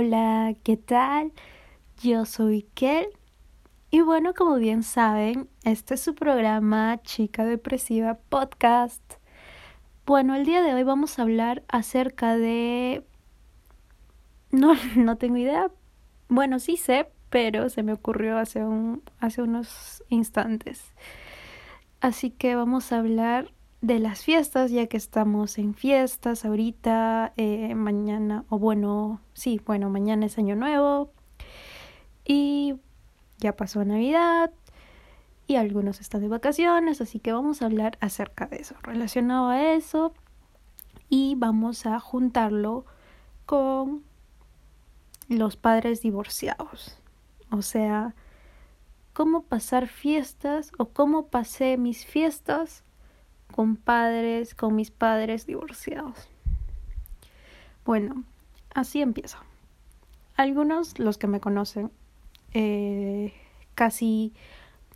Hola, ¿qué tal? Yo soy Kel y bueno, como bien saben, este es su programa Chica Depresiva Podcast. Bueno, el día de hoy vamos a hablar acerca de... No, no tengo idea. Bueno, sí sé, pero se me ocurrió hace, un, hace unos instantes. Así que vamos a hablar de las fiestas, ya que estamos en fiestas ahorita, eh, mañana, o bueno, sí, bueno, mañana es Año Nuevo y ya pasó Navidad y algunos están de vacaciones, así que vamos a hablar acerca de eso, relacionado a eso y vamos a juntarlo con los padres divorciados, o sea, cómo pasar fiestas o cómo pasé mis fiestas con padres, con mis padres divorciados. Bueno, así empiezo. Algunos, los que me conocen, eh, casi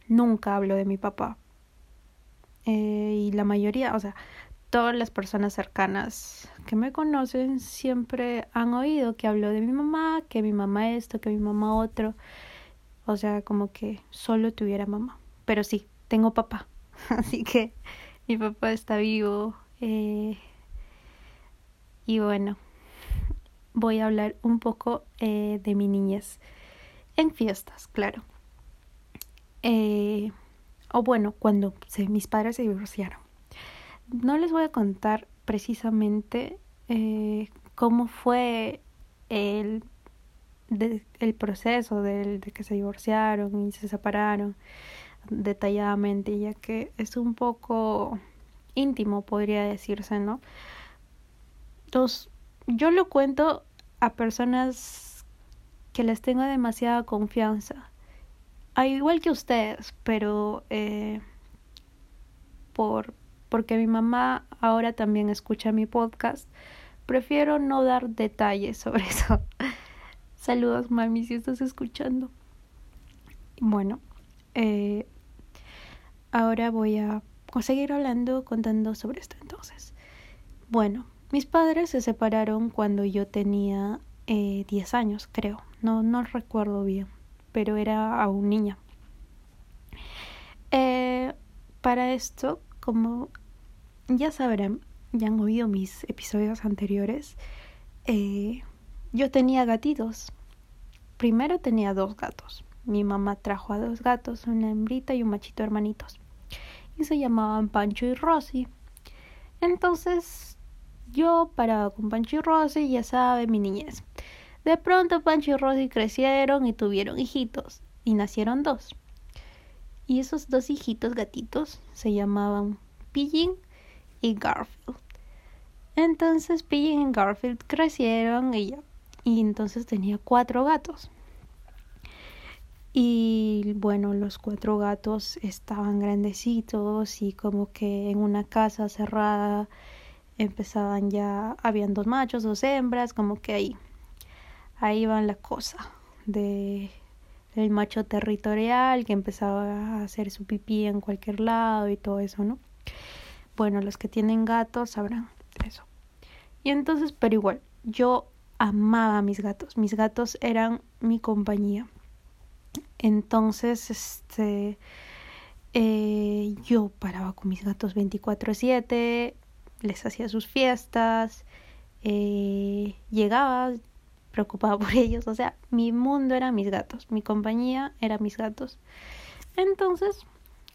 nunca hablo de mi papá. Eh, y la mayoría, o sea, todas las personas cercanas que me conocen siempre han oído que hablo de mi mamá, que mi mamá esto, que mi mamá otro. O sea, como que solo tuviera mamá. Pero sí, tengo papá. Así que mi papá está vivo. Eh, y bueno, voy a hablar un poco eh, de mi niñez. En fiestas, claro. Eh, o bueno, cuando mis padres se divorciaron. No les voy a contar precisamente cómo fue el, el proceso de que se divorciaron y se separaron detalladamente, ya que es un poco íntimo, podría decirse, ¿no? Entonces, yo lo cuento a personas que les tengo demasiada confianza, al igual que ustedes, pero eh, por porque mi mamá ahora también escucha mi podcast, prefiero no dar detalles sobre eso. Saludos, mami, si estás escuchando. Bueno, eh, ahora voy a seguir hablando, contando sobre esto entonces. Bueno, mis padres se separaron cuando yo tenía eh, 10 años, creo. No, no recuerdo bien, pero era aún niña. Eh, para esto, como ya sabrán, ya han oído mis episodios anteriores, eh, yo tenía gatitos. Primero tenía dos gatos. Mi mamá trajo a dos gatos, una hembrita y un machito hermanitos. Se llamaban Pancho y Rosy. Entonces yo paraba con Pancho y Rosy, ya sabe, mi niñez. De pronto Pancho y Rosy crecieron y tuvieron hijitos. Y nacieron dos. Y esos dos hijitos gatitos se llamaban Pigeon y Garfield. Entonces Pigeon y Garfield crecieron y. Y entonces tenía cuatro gatos. Y bueno, los cuatro gatos estaban grandecitos y como que en una casa cerrada empezaban ya, habían dos machos, dos hembras, como que ahí, ahí va la cosa de el macho territorial que empezaba a hacer su pipí en cualquier lado y todo eso, ¿no? Bueno, los que tienen gatos sabrán eso. Y entonces, pero igual, yo amaba a mis gatos, mis gatos eran mi compañía. Entonces, este, eh, yo paraba con mis gatos 24/7, les hacía sus fiestas, eh, llegaba preocupada por ellos, o sea, mi mundo era mis gatos, mi compañía era mis gatos. Entonces,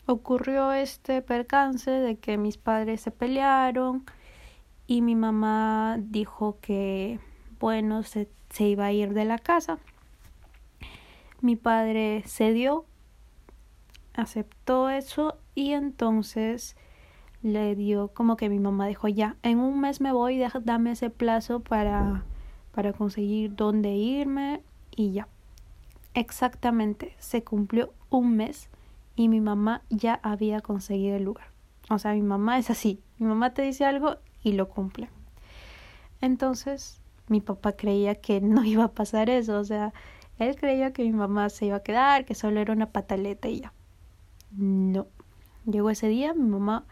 ocurrió este percance de que mis padres se pelearon y mi mamá dijo que, bueno, se, se iba a ir de la casa mi padre cedió, aceptó eso y entonces le dio como que mi mamá dijo ya, en un mes me voy, dame ese plazo para, para conseguir dónde irme y ya. Exactamente, se cumplió un mes y mi mamá ya había conseguido el lugar. O sea, mi mamá es así, mi mamá te dice algo y lo cumple. Entonces, mi papá creía que no iba a pasar eso, o sea, él creía que mi mamá se iba a quedar, que solo era una pataleta y ya. No. Llegó ese día, mi mamá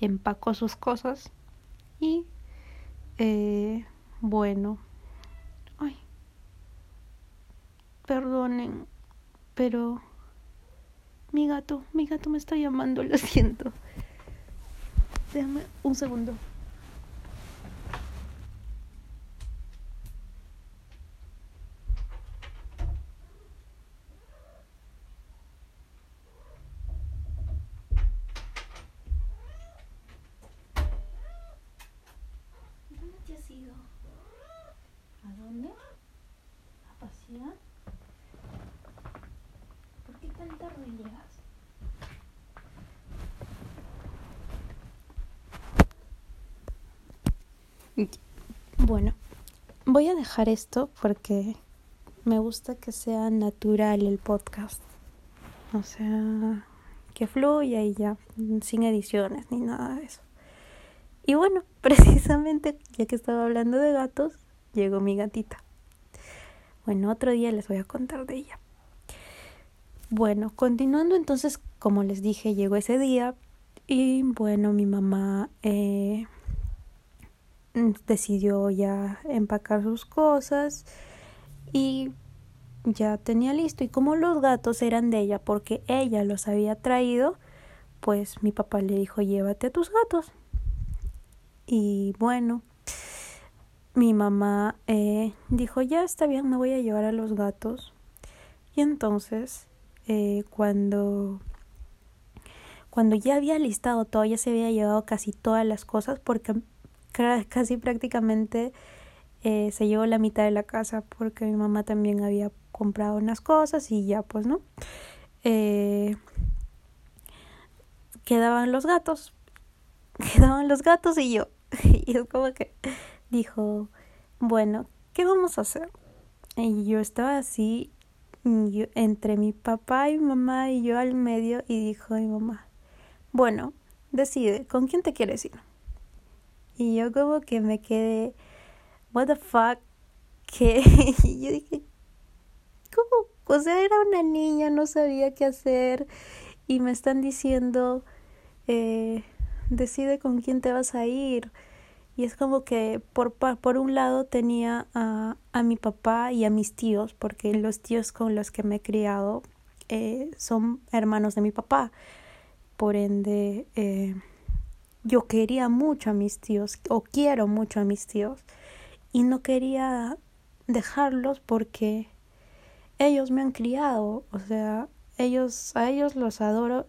empacó sus cosas y eh, bueno, ay, perdonen, pero mi gato, mi gato me está llamando, lo siento. Déjame un segundo. Bueno, voy a dejar esto porque me gusta que sea natural el podcast. O sea, que fluya y ya, sin ediciones ni nada de eso. Y bueno, precisamente ya que estaba hablando de gatos, llegó mi gatita. Bueno, otro día les voy a contar de ella. Bueno, continuando entonces, como les dije, llegó ese día y bueno, mi mamá eh, decidió ya empacar sus cosas y ya tenía listo. Y como los gatos eran de ella porque ella los había traído, pues mi papá le dijo, llévate a tus gatos. Y bueno, mi mamá eh, dijo, ya está bien, me voy a llevar a los gatos. Y entonces, eh, cuando cuando ya había listado todo, ya se había llevado casi todas las cosas porque casi prácticamente eh, se llevó la mitad de la casa porque mi mamá también había comprado unas cosas y ya pues no. Eh, quedaban los gatos, quedaban los gatos y yo. Y es como que dijo, bueno, ¿qué vamos a hacer? Y yo estaba así, entre mi papá y mi mamá y yo al medio y dijo mi mamá, bueno, decide, ¿con quién te quieres ir? Y yo como que me quedé, what the fuck, que yo dije, ¿cómo? O sea, era una niña, no sabía qué hacer y me están diciendo, eh, decide con quién te vas a ir. Y es como que por, por un lado tenía a, a mi papá y a mis tíos, porque los tíos con los que me he criado eh, son hermanos de mi papá. Por ende, eh, yo quería mucho a mis tíos o quiero mucho a mis tíos y no quería dejarlos porque ellos me han criado, o sea, ellos a ellos los adoro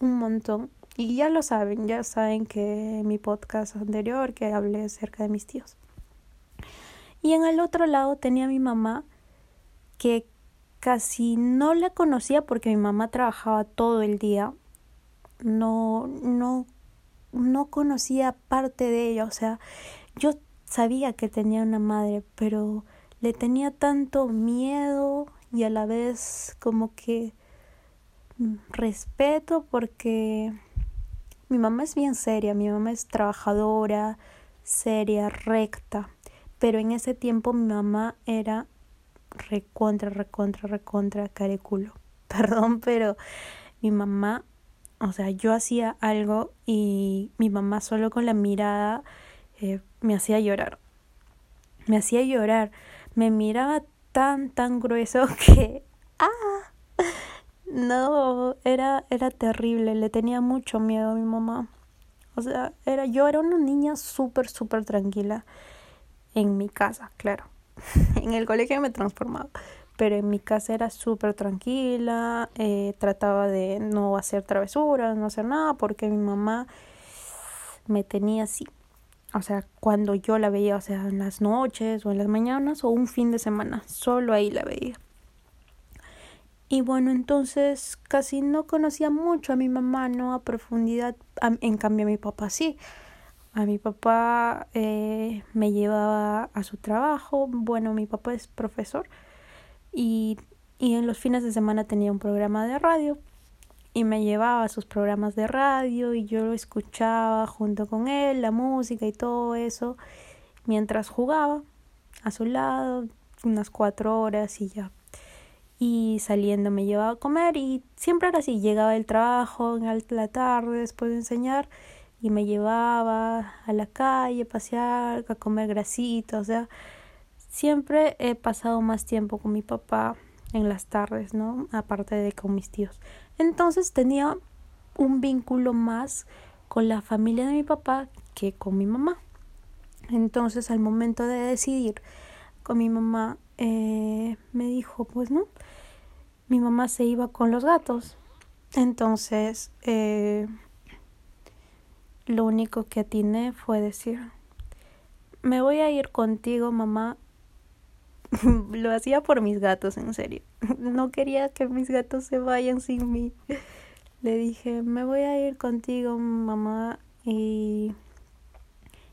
un montón y ya lo saben, ya saben que en mi podcast anterior que hablé acerca de mis tíos. Y en el otro lado tenía a mi mamá que casi no la conocía porque mi mamá trabajaba todo el día. No no no conocía parte de ella, o sea, yo sabía que tenía una madre, pero le tenía tanto miedo y a la vez como que respeto porque mi mamá es bien seria, mi mamá es trabajadora, seria, recta, pero en ese tiempo mi mamá era recontra, recontra, recontra careculo. Perdón, pero mi mamá o sea, yo hacía algo y mi mamá solo con la mirada eh, me hacía llorar. Me hacía llorar. Me miraba tan, tan grueso que... ¡Ah! No, era, era terrible. Le tenía mucho miedo a mi mamá. O sea, era, yo era una niña súper, súper tranquila. En mi casa, claro. en el colegio me he transformado pero en mi casa era súper tranquila, eh, trataba de no hacer travesuras, no hacer nada, porque mi mamá me tenía así. O sea, cuando yo la veía, o sea, en las noches o en las mañanas o un fin de semana, solo ahí la veía. Y bueno, entonces casi no conocía mucho a mi mamá, no a profundidad, en cambio a mi papá sí. A mi papá eh, me llevaba a su trabajo, bueno, mi papá es profesor y, y en los fines de semana tenía un programa de radio y me llevaba a sus programas de radio y yo lo escuchaba junto con él, la música y todo eso, mientras jugaba a su lado unas cuatro horas y ya. Y saliendo me llevaba a comer y siempre era así, llegaba del trabajo en la tarde después de enseñar y me llevaba a la calle a pasear, a comer grasita, o sea, Siempre he pasado más tiempo con mi papá en las tardes, ¿no? Aparte de con mis tíos. Entonces tenía un vínculo más con la familia de mi papá que con mi mamá. Entonces al momento de decidir con mi mamá eh, me dijo, pues no, mi mamá se iba con los gatos. Entonces eh, lo único que atiné fue decir, me voy a ir contigo mamá. lo hacía por mis gatos, en serio. No quería que mis gatos se vayan sin mí le dije, me voy a ir contigo, mamá. Y,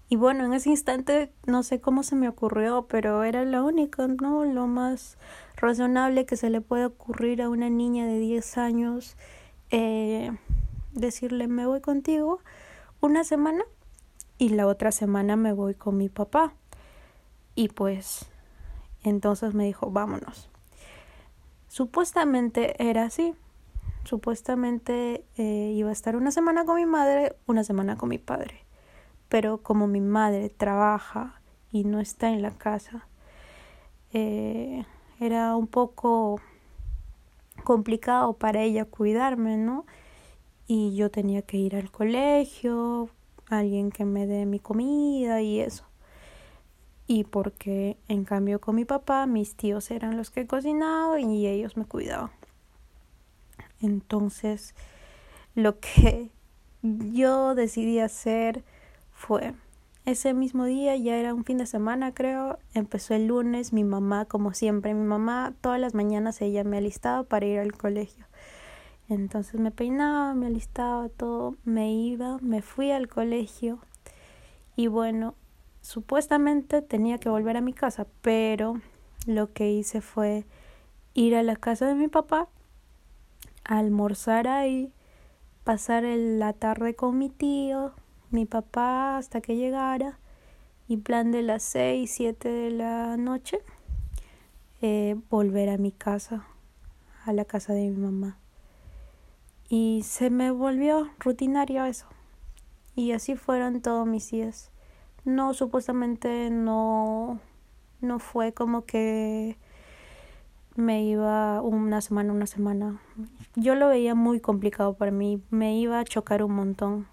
y bueno, en ese instante no sé cómo se me ocurrió, pero era lo único, ¿no? Lo más razonable que se le puede ocurrir a una niña de 10 años. Eh, decirle, me voy contigo una semana y la otra semana me voy con mi papá. Y pues entonces me dijo, vámonos. Supuestamente era así, Supuestamente eh, iba a estar una semana con mi madre, una semana con mi padre. Pero como mi madre trabaja y no está en la casa, eh, era un poco complicado para ella cuidarme, ¿no? Y yo tenía que ir al colegio, alguien que me dé mi comida y eso. Y porque en cambio con mi papá, mis tíos eran los que cocinaban y ellos me cuidaban. Entonces, lo que yo decidí hacer fue ese mismo día, ya era un fin de semana creo, empezó el lunes, mi mamá, como siempre, mi mamá todas las mañanas ella me alistaba para ir al colegio. Entonces me peinaba, me alistaba todo, me iba, me fui al colegio y bueno, supuestamente tenía que volver a mi casa, pero lo que hice fue ir a la casa de mi papá almorzar ahí, pasar la tarde con mi tío, mi papá hasta que llegara y plan de las seis, siete de la noche eh, volver a mi casa, a la casa de mi mamá. Y se me volvió rutinario eso. Y así fueron todos mis días. No, supuestamente no, no fue como que me iba una semana, una semana. Yo lo veía muy complicado para mí, me iba a chocar un montón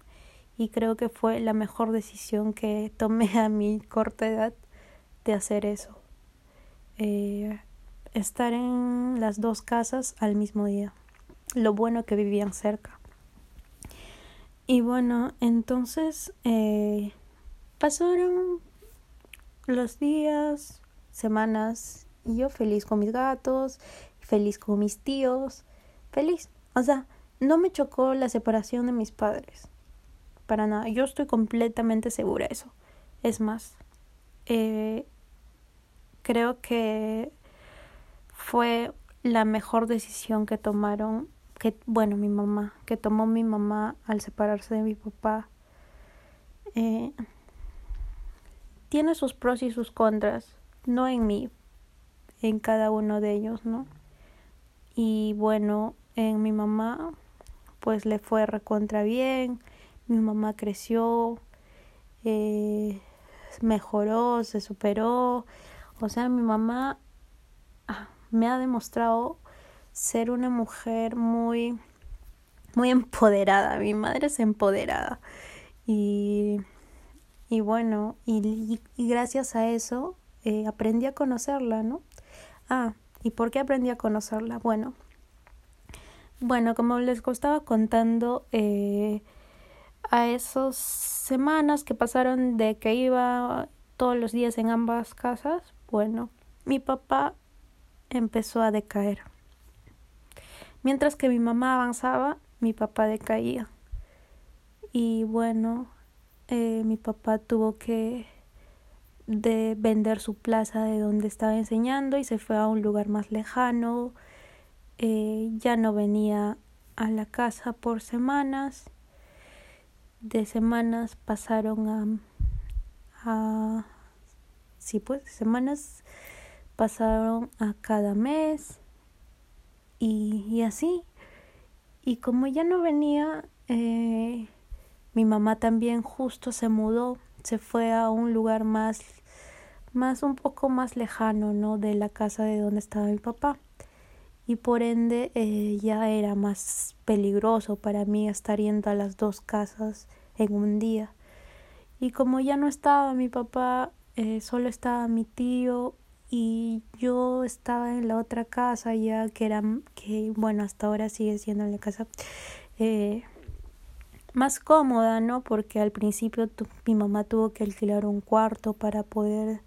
y creo que fue la mejor decisión que tomé a mi corta edad de hacer eso. Eh, estar en las dos casas al mismo día. Lo bueno que vivían cerca. Y bueno, entonces eh, pasaron los días, semanas y yo feliz con mis gatos, feliz con mis tíos, feliz. O sea, no me chocó la separación de mis padres. Para nada. Yo estoy completamente segura de eso. Es más, eh, creo que fue la mejor decisión que tomaron, que bueno, mi mamá, que tomó mi mamá al separarse de mi papá. Eh, tiene sus pros y sus contras, no en mí, en cada uno de ellos, ¿no? Y bueno, en mi mamá, pues le fue recontra bien, mi mamá creció, eh, mejoró, se superó, o sea, mi mamá ah, me ha demostrado ser una mujer muy, muy empoderada, mi madre es empoderada y, y bueno, y, gracias a eso eh, aprendí a conocerla, ¿no? Ah, ¿y por qué aprendí a conocerla? Bueno, bueno, como les estaba contando, eh, a esas semanas que pasaron de que iba todos los días en ambas casas, bueno, mi papá empezó a decaer. Mientras que mi mamá avanzaba, mi papá decaía. Y bueno, eh, mi papá tuvo que de vender su plaza de donde estaba enseñando y se fue a un lugar más lejano. Eh, ya no venía a la casa por semanas. De semanas pasaron a, a sí pues semanas pasaron a cada mes y, y así. Y como ya no venía, eh, mi mamá también justo se mudó se fue a un lugar más, más un poco más lejano, ¿no? De la casa de donde estaba mi papá. y por ende eh, ya era más peligroso para mí estar yendo a las dos casas en un día. Y como ya no estaba mi papá, eh, solo estaba mi tío y yo estaba en la otra casa ya que era que bueno hasta ahora sigue siendo en la casa eh, más cómoda no porque al principio mi mamá tuvo que alquilar un cuarto para poder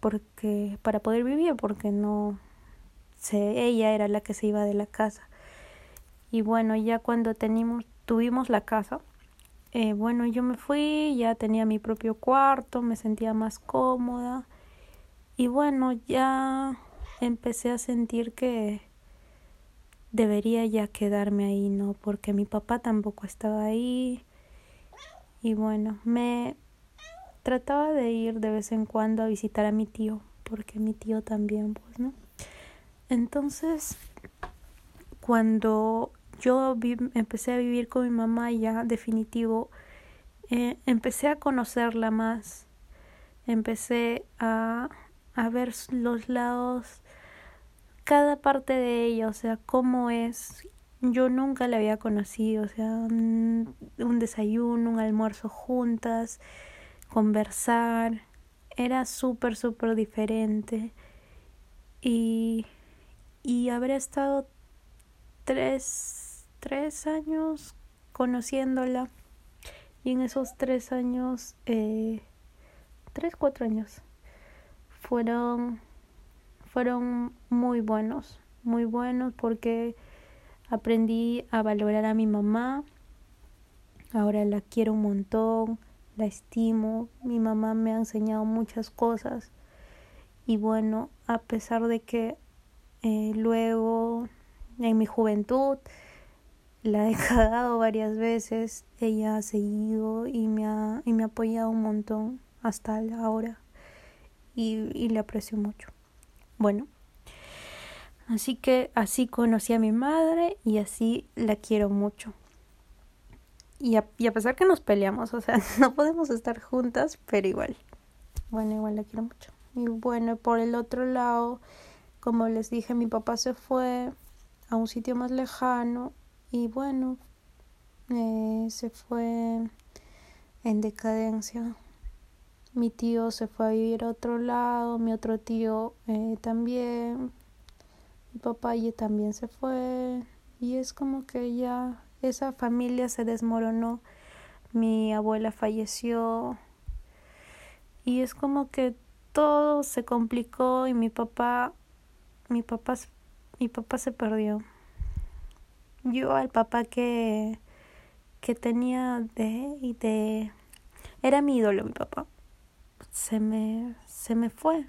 porque para poder vivir porque no se, ella era la que se iba de la casa. Y bueno ya cuando tuvimos la casa eh, bueno yo me fui ya tenía mi propio cuarto me sentía más cómoda. Y bueno, ya empecé a sentir que debería ya quedarme ahí, ¿no? Porque mi papá tampoco estaba ahí. Y bueno, me trataba de ir de vez en cuando a visitar a mi tío, porque mi tío también, pues, ¿no? Entonces, cuando yo empecé a vivir con mi mamá ya definitivo, eh, empecé a conocerla más, empecé a a ver los lados, cada parte de ella, o sea, cómo es. Yo nunca la había conocido, o sea, un, desayuno, un almuerzo juntas, conversar, era súper, súper diferente. Y, y habré estado tres, tres años conociéndola. Y en esos tres años, eh, tres, cuatro años, fueron, fueron muy buenos, muy buenos porque aprendí a valorar a mi mamá, ahora la quiero un montón, la estimo, mi mamá me ha enseñado muchas cosas. Y bueno, a pesar de que eh, luego en mi juventud la he cagado varias veces, ella ha seguido y me ha, y me ha apoyado un montón hasta ahora y, le aprecio mucho. Bueno, así que así conocí a mi madre y así la quiero mucho. Y a, a pesar que nos peleamos, o sea, no podemos estar juntas, pero igual. Bueno, igual la quiero mucho. Y bueno, por el otro lado, como les dije, mi papá se fue a un sitio más lejano y bueno, eh, se fue en decadencia mi tío se fue a vivir a otro lado, mi otro tío eh, también, mi papá y también se fue y es como que ya esa familia se desmoronó, mi abuela falleció y es como que todo se complicó y mi papá mi papá mi papá se perdió. Yo al papá que que tenía de y de era mi ídolo mi papá se me, se me fue.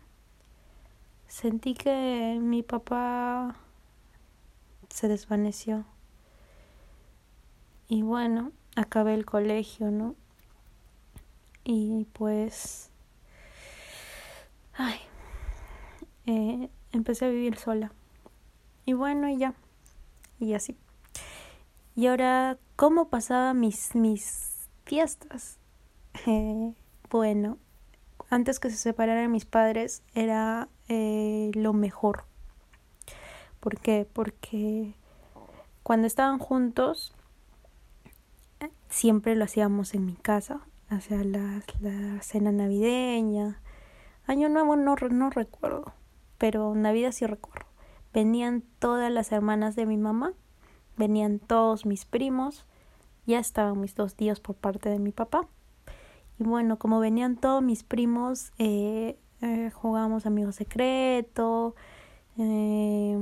Sentí que mi papá se desvaneció. Y bueno, acabé el colegio, ¿no? Y pues... Ay, eh, empecé a vivir sola. Y bueno, y ya. Y así. Y ahora, ¿cómo pasaba mis, mis fiestas? Eh, bueno, antes que se separaran mis padres era eh, lo mejor. ¿Por qué? Porque cuando estaban juntos siempre lo hacíamos en mi casa, o sea, la, la cena navideña. Año nuevo no, no recuerdo, pero Navidad sí recuerdo. Venían todas las hermanas de mi mamá, venían todos mis primos, ya estaban mis dos tíos por parte de mi papá. Y bueno, como venían todos mis primos, eh, eh, jugábamos amigos secreto, eh,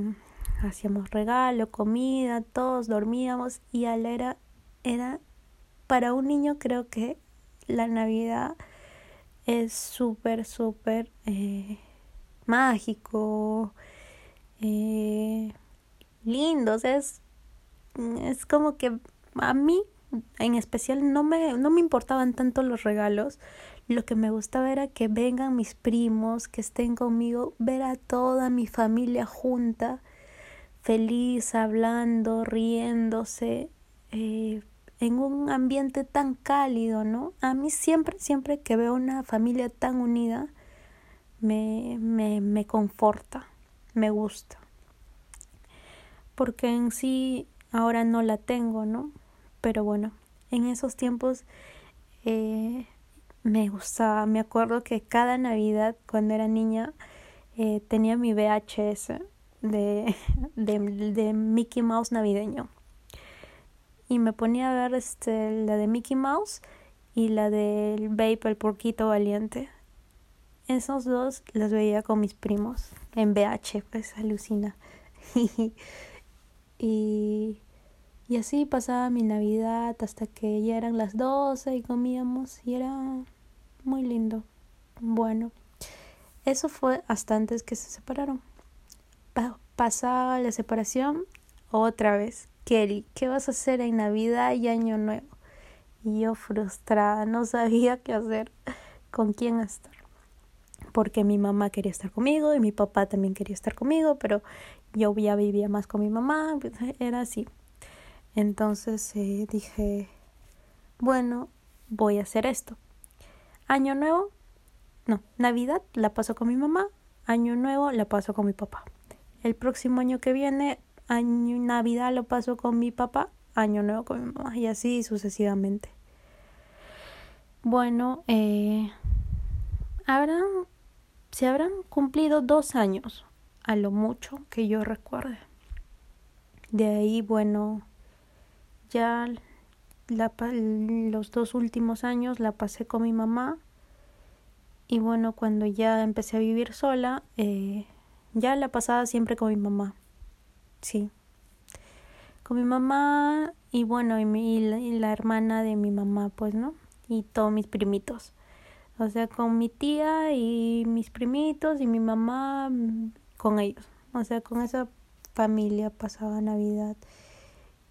hacíamos regalo, comida, todos dormíamos y a la era, era para un niño creo que la Navidad es súper, súper mágico, lindo, o sea, es, es como que a mí en especial no me, no me importaban tanto los regalos, lo que me gustaba era que vengan mis primos, que estén conmigo, ver a toda mi familia junta, feliz, hablando, riéndose, eh, en un ambiente tan cálido, ¿no? A mí siempre, siempre que veo una familia tan unida, me, me, me conforta, me gusta. porque en sí ahora no la tengo, ¿no? Pero bueno, en esos tiempos eh, me gustaba, me acuerdo que cada Navidad cuando era niña eh, tenía mi VHS de, de, Mickey Mouse navideño y me ponía a ver este, la de Mickey Mouse y la del Babe, el porquito valiente. Esos dos los veía con mis primos en VH, pues alucina. y, y así pasaba mi Navidad hasta que ya eran las 12 y comíamos y era muy lindo. Bueno, eso fue hasta antes que se separaron. pasaba la separación otra vez. Kelly, ¿qué vas a hacer en Navidad y Año Nuevo? Y yo frustrada, no sabía qué hacer, con quién estar. Porque mi mamá quería estar conmigo y mi papá también quería estar conmigo, pero yo ya vivía más con mi mamá, pues, era así. Entonces eh, dije, bueno, voy a hacer esto. Año Nuevo, no, Navidad la paso con mi mamá, Año Nuevo la paso con mi papá. El próximo año que viene año Navidad lo paso con mi papá, año nuevo con mi mamá y así sucesivamente. Bueno, eh, habrán, se habrán cumplido dos años, a lo mucho que yo recuerde. De ahí, bueno, ya la, los dos últimos años la pasé con mi mamá y bueno, cuando ya empecé a vivir sola, eh, ya la pasaba siempre con mi mamá sí. Con mi mamá y bueno, y, mi, y, la, hermana de mi mamá, pues, ¿no? Y todos mis primitos. O sea, con mi tía y mis primitos y mi mamá mm, con ellos. O sea, con esa familia pasaba Navidad.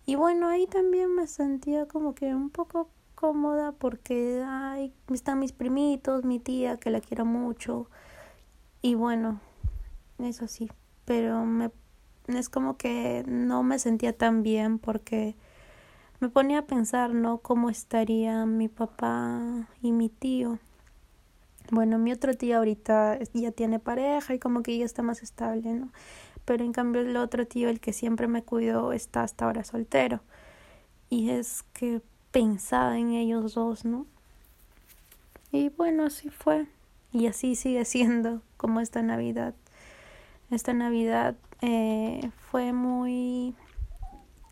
Y bueno, ahí también me sentía como que un poco cómoda porque ay, están mis primitos, mi tía que la quiero mucho. Y bueno, eso sí, pero me es como que no me sentía tan bien porque me ponía a pensar, ¿no? ¿Cómo estaría mi papá y mi tío? Bueno, mi otro tío ahorita ya tiene pareja y como que ya está más estable, ¿no? Pero en cambio el otro tío, el que siempre me cuidó, está hasta ahora soltero. Y es que pensaba en ellos dos, ¿no? Y bueno, así fue. Y así sigue siendo como esta Navidad. Esta Navidad eh, fue muy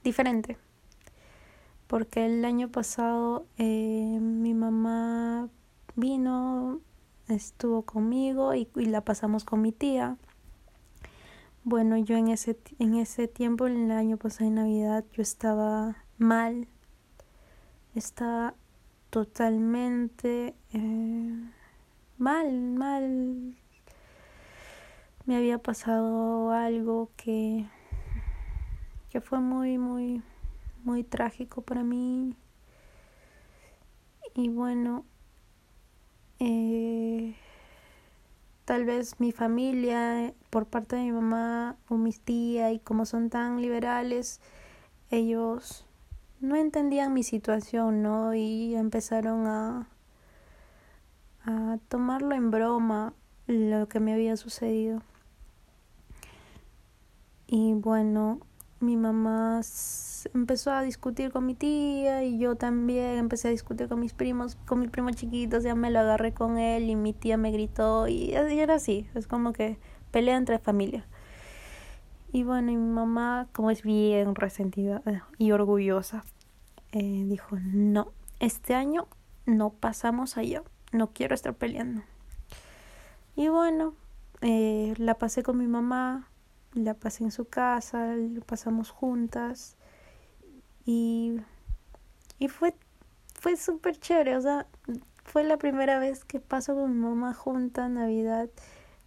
diferente porque el año pasado eh, mi mamá vino, estuvo conmigo y, y, la pasamos con mi tía. Bueno, yo en ese, en ese tiempo, en el año pasado de Navidad, yo estaba mal, estaba totalmente eh, mal, mal, me había pasado algo que, que fue muy, muy, muy trágico para mí. Y bueno, eh, tal vez mi familia, por parte de mi mamá o mis tías, y como son tan liberales, ellos no entendían mi situación, ¿no? Y empezaron a, a tomarlo en broma lo que me había sucedido. Y bueno, mi mamá empezó a discutir con mi tía y yo también empecé a discutir con mis primos, con mi primo chiquito, ya me lo agarré con él y mi tía me gritó y, era así, es como que pelea entre familia. Y bueno, y mi mamá, como es bien resentida eh, y orgullosa, eh, dijo, no, este año no pasamos allá, no quiero estar peleando. Y bueno, eh, la pasé con mi mamá, la pasé en su casa, lo pasamos juntas y, y fue, fue súper chévere, o sea, fue la primera vez que paso con mi mamá junta Navidad,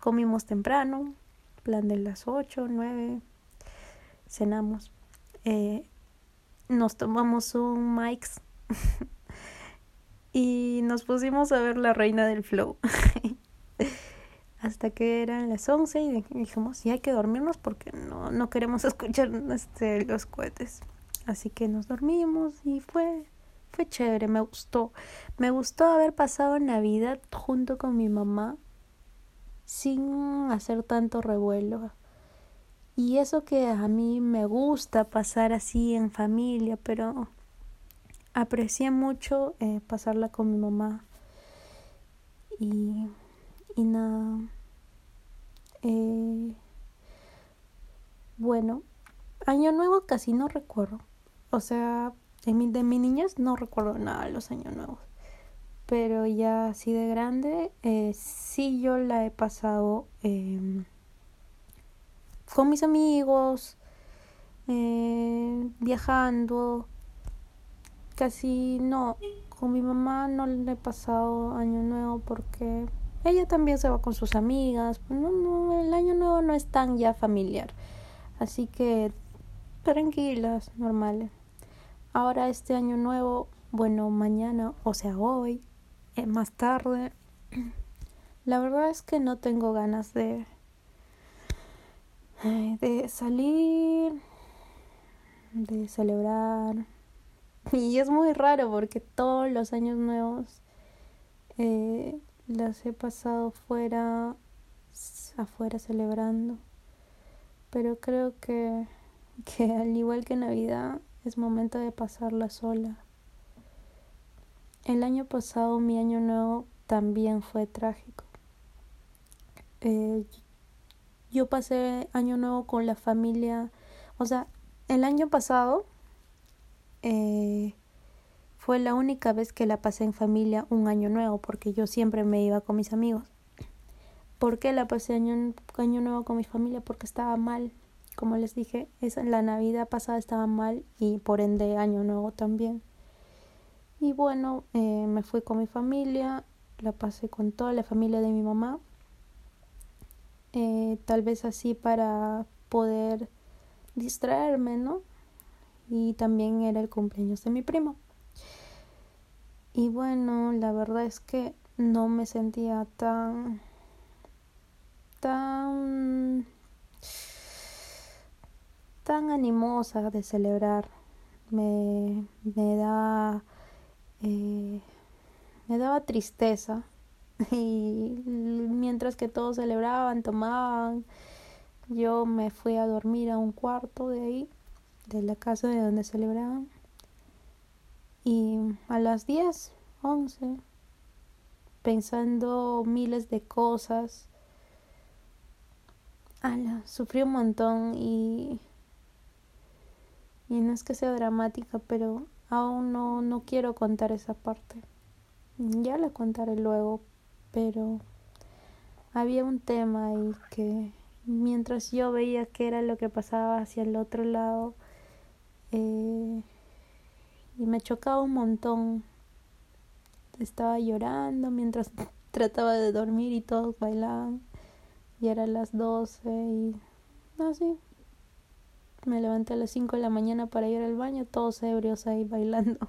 comimos temprano, plan de las ocho, nueve, cenamos, eh, nos tomamos un Mike's y nos pusimos a ver La Reina del Flow. hasta que eran las 11 y dijimos, sí hay que dormirnos porque no, no queremos escuchar este, los cohetes. Así que nos dormimos y fue, fue chévere, me gustó. Me gustó haber pasado Navidad junto con mi mamá sin hacer tanto revuelo. Y eso que a mí me gusta pasar así en familia, pero aprecié mucho eh, pasarla con mi mamá. Y, y nada. Eh, bueno, año nuevo casi no recuerdo. O sea, de mi, de mi niñez no recuerdo nada los años nuevos. Pero ya así de grande, eh, sí yo la he pasado eh, con mis amigos, eh, viajando. Casi no, con mi mamá no le he pasado año nuevo porque ella también se va con sus amigas. No, no, el año nuevo no es tan ya familiar. Así que tranquilas, normales. Ahora este año nuevo, bueno, mañana, o sea, hoy, eh, más tarde, la verdad es que no tengo ganas de de salir, de celebrar. Y es muy raro porque todos los años nuevos eh, los he pasado fuera, afuera celebrando. Pero creo que, que al igual que Navidad es momento de pasarla sola. El año pasado mi año nuevo también fue trágico. Eh, yo pasé año nuevo con la familia, o sea, el año pasado eh, fue la única vez que la pasé en familia un año nuevo, porque yo siempre me iba con mis amigos. ¿Por qué la pasé año, año nuevo con mi familia? Porque estaba mal. Como les dije, esa, la Navidad pasada estaba mal y por ende año nuevo también. Y bueno, eh, me fui con mi familia, la pasé con toda la familia de mi mamá eh, tal vez así para poder distraerme, ¿no? Y también era el cumpleaños de mi primo. Y bueno, la verdad es que no me sentía tan tan tan animosa de celebrar me me da eh, me daba tristeza y mientras que todos celebraban, tomaban, yo me fui a dormir a un cuarto de ahí, de la casa de donde celebraban. Y a las 10, 11, pensando miles de cosas, ala, sufrí un montón y y no es que sea dramática, pero aún no, no quiero contar esa parte. Ya la contaré luego, pero había un tema ahí que mientras yo veía qué era lo que pasaba hacia el otro lado eh, y me chocaba un montón. Estaba llorando mientras trataba de dormir y todos bailaban. Y eran las doce y así me levanté a las cinco de la mañana para ir al baño todos ebrios ahí bailando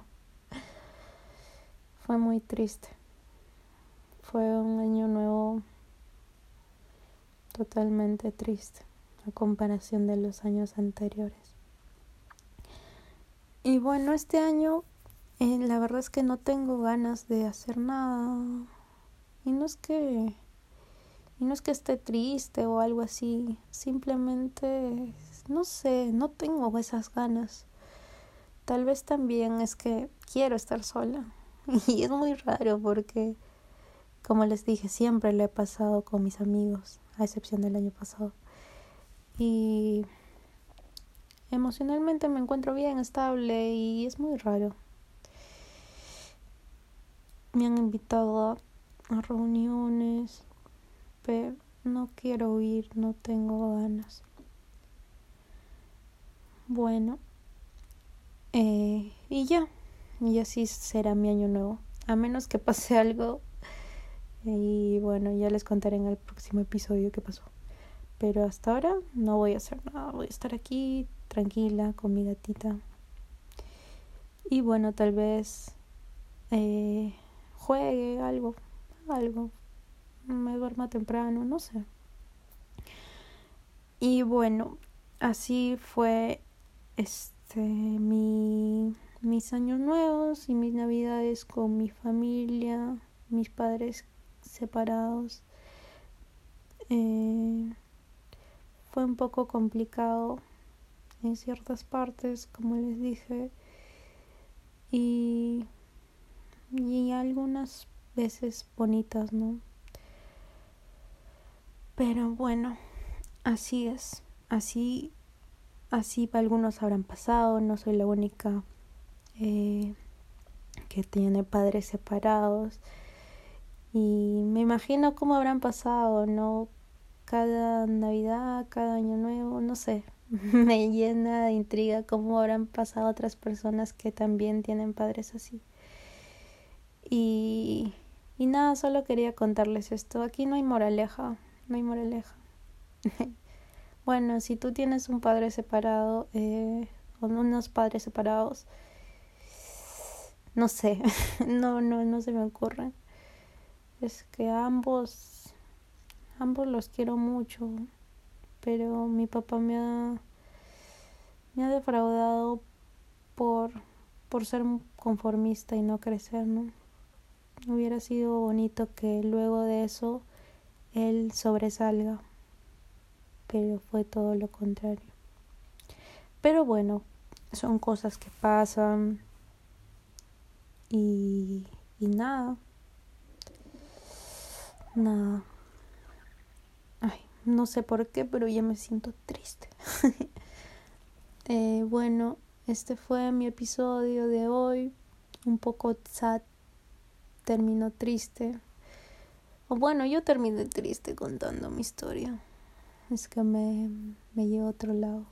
fue muy triste fue un año nuevo totalmente triste a comparación de los años anteriores. Y bueno, este año eh, la verdad es que no tengo ganas de hacer nada. Y no es que y no es que esté triste o algo así, simplemente no sé, no tengo esas ganas. Tal vez también es que quiero estar sola. Y es muy raro porque como les dije, siempre lo he pasado con mis amigos, a excepción del año pasado. Y emocionalmente me encuentro bien, estable y es muy raro. Me han invitado a, reuniones, pero no quiero ir, no tengo ganas. Bueno, eh, y ya, y así será mi año nuevo. A menos que pase algo y bueno, ya les contaré en el próximo episodio qué pasó. Pero hasta ahora no voy a hacer nada, voy a estar aquí tranquila con mi gatita. Y bueno, tal vez eh, juegue algo, algo. Me duerma temprano, no sé. Y bueno, así fue este mi mis años nuevos y mis navidades con mi familia, mis padres separados. Eh, fue un poco complicado en ciertas partes, como les dije, y, y algunas veces bonitas, ¿no? Pero bueno, así es, así, así algunos habrán pasado, no soy la única eh, que tiene padres separados y me imagino cómo habrán pasado, ¿no? Cada Navidad, cada Año Nuevo, no sé, me llena de intriga cómo habrán pasado otras personas que también tienen padres así. Y, y nada, solo quería contarles esto. Aquí no hay moraleja, no hay moraleja. bueno, si tú tienes un padre separado eh, o unos padres separados, no sé, no, no, no se me ocurre. Es que ambos, ambos los quiero mucho pero mi papá me ha, me ha defraudado por, por ser conformista y no crecer, ¿no? Hubiera sido bonito que luego de eso él sobresalga, pero fue todo lo contrario. Pero bueno, son cosas que pasan y, y nada, nada. No sé por qué, pero ya me siento triste. eh, bueno, este fue mi episodio de hoy. Un poco sad. Terminó triste. O bueno, yo terminé triste contando mi historia. Es que me, me llevo a otro lado.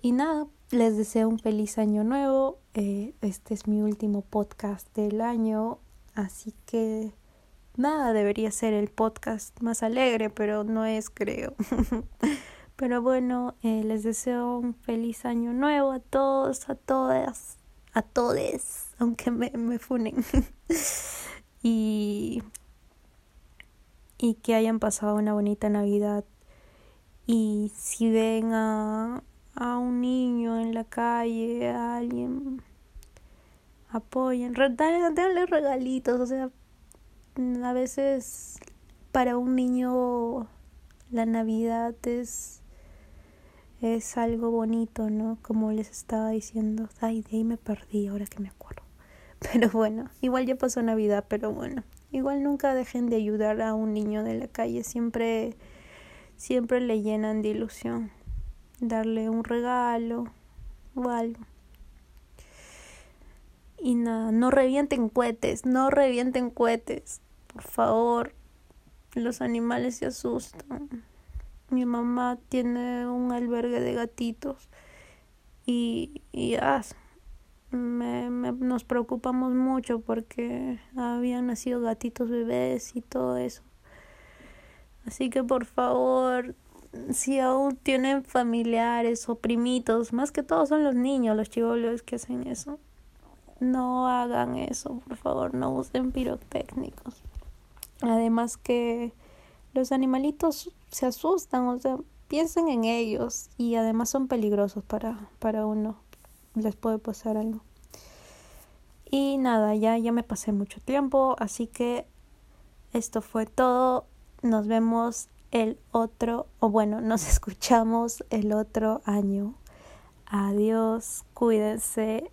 Y nada, les deseo un feliz año nuevo. Eh, este es mi último podcast del año. Así que nada debería ser el podcast más alegre, pero no es, creo. pero bueno, eh, les deseo un feliz año nuevo a todos, a todas, a todes, aunque me, me funen. y, y que hayan pasado una bonita Navidad. Y si ven a, a un niño en la calle, a alguien, apoyen, denle regalitos, o sea, a veces para un niño la Navidad es es algo bonito, ¿no? Como les estaba diciendo, ay, de ahí me perdí ahora que me acuerdo. Pero bueno, igual ya pasó Navidad, pero bueno, igual nunca dejen de ayudar a un niño de la calle, siempre siempre le llenan de ilusión darle un regalo o algo. Y nada, no revienten cohetes, no revienten cohetes. Por favor, los animales se asustan. Mi mamá tiene un albergue de gatitos y, y me, me, nos preocupamos mucho porque habían nacido gatitos bebés y todo eso. Así que por favor, si aún tienen familiares o primitos, más que todo son los niños, los chivolos que hacen eso. No hagan eso, por favor, no usen pirotécnicos. Además que los animalitos se asustan, o sea, piensen en ellos y además son peligrosos para, para uno. Les puede pasar algo. Y nada, ya, ya me pasé mucho tiempo, así que esto fue todo. Nos vemos el otro, o bueno, nos escuchamos el otro año. Adiós, cuídense